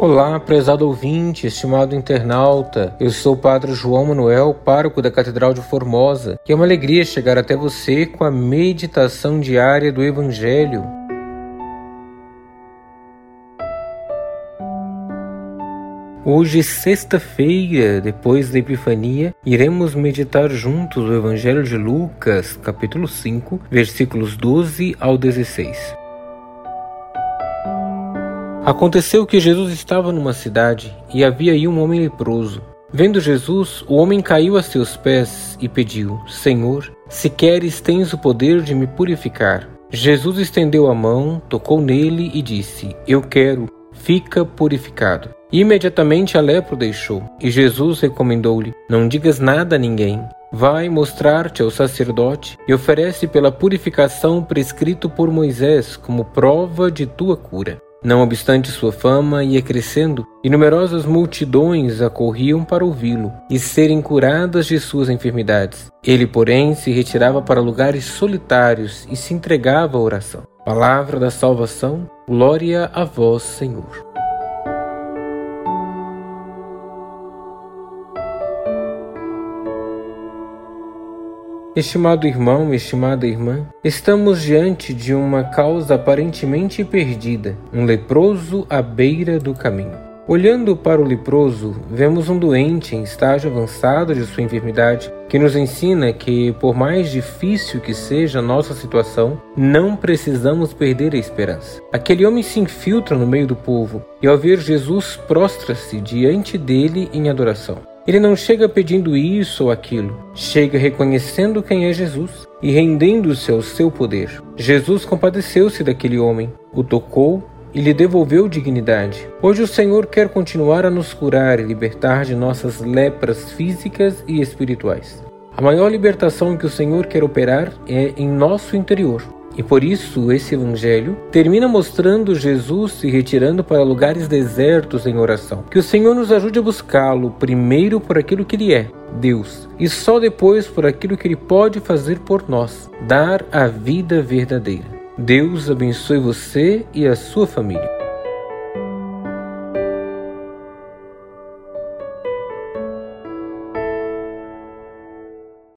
Olá, prezado ouvinte, estimado internauta. Eu sou o Padre João Manuel, pároco da Catedral de Formosa, e é uma alegria chegar até você com a meditação diária do Evangelho. Hoje, sexta-feira, depois da Epifania, iremos meditar juntos o Evangelho de Lucas, capítulo 5, versículos 12 ao 16. Aconteceu que Jesus estava numa cidade e havia aí um homem leproso. Vendo Jesus, o homem caiu a seus pés e pediu: Senhor, se queres, tens o poder de me purificar. Jesus estendeu a mão, tocou nele e disse: Eu quero, fica purificado. E imediatamente a lepra o deixou. E Jesus recomendou-lhe: Não digas nada a ninguém. Vai mostrar-te ao sacerdote e oferece pela purificação prescrito por Moisés como prova de tua cura. Não obstante sua fama ia crescendo, e numerosas multidões acorriam para ouvi-lo e serem curadas de suas enfermidades. Ele, porém, se retirava para lugares solitários e se entregava à oração. Palavra da salvação, glória a vós, Senhor. Estimado irmão, estimada irmã, estamos diante de uma causa aparentemente perdida, um leproso à beira do caminho. Olhando para o leproso, vemos um doente em estágio avançado de sua enfermidade, que nos ensina que, por mais difícil que seja a nossa situação, não precisamos perder a esperança. Aquele homem se infiltra no meio do povo e, ao ver Jesus, prostra-se diante dele em adoração. Ele não chega pedindo isso ou aquilo, chega reconhecendo quem é Jesus e rendendo-se ao seu poder. Jesus compadeceu-se daquele homem, o tocou e lhe devolveu dignidade. Hoje o Senhor quer continuar a nos curar e libertar de nossas lepras físicas e espirituais. A maior libertação que o Senhor quer operar é em nosso interior. E por isso esse evangelho termina mostrando Jesus se retirando para lugares desertos em oração. Que o Senhor nos ajude a buscá-lo primeiro por aquilo que ele é, Deus, e só depois por aquilo que ele pode fazer por nós, dar a vida verdadeira. Deus abençoe você e a sua família.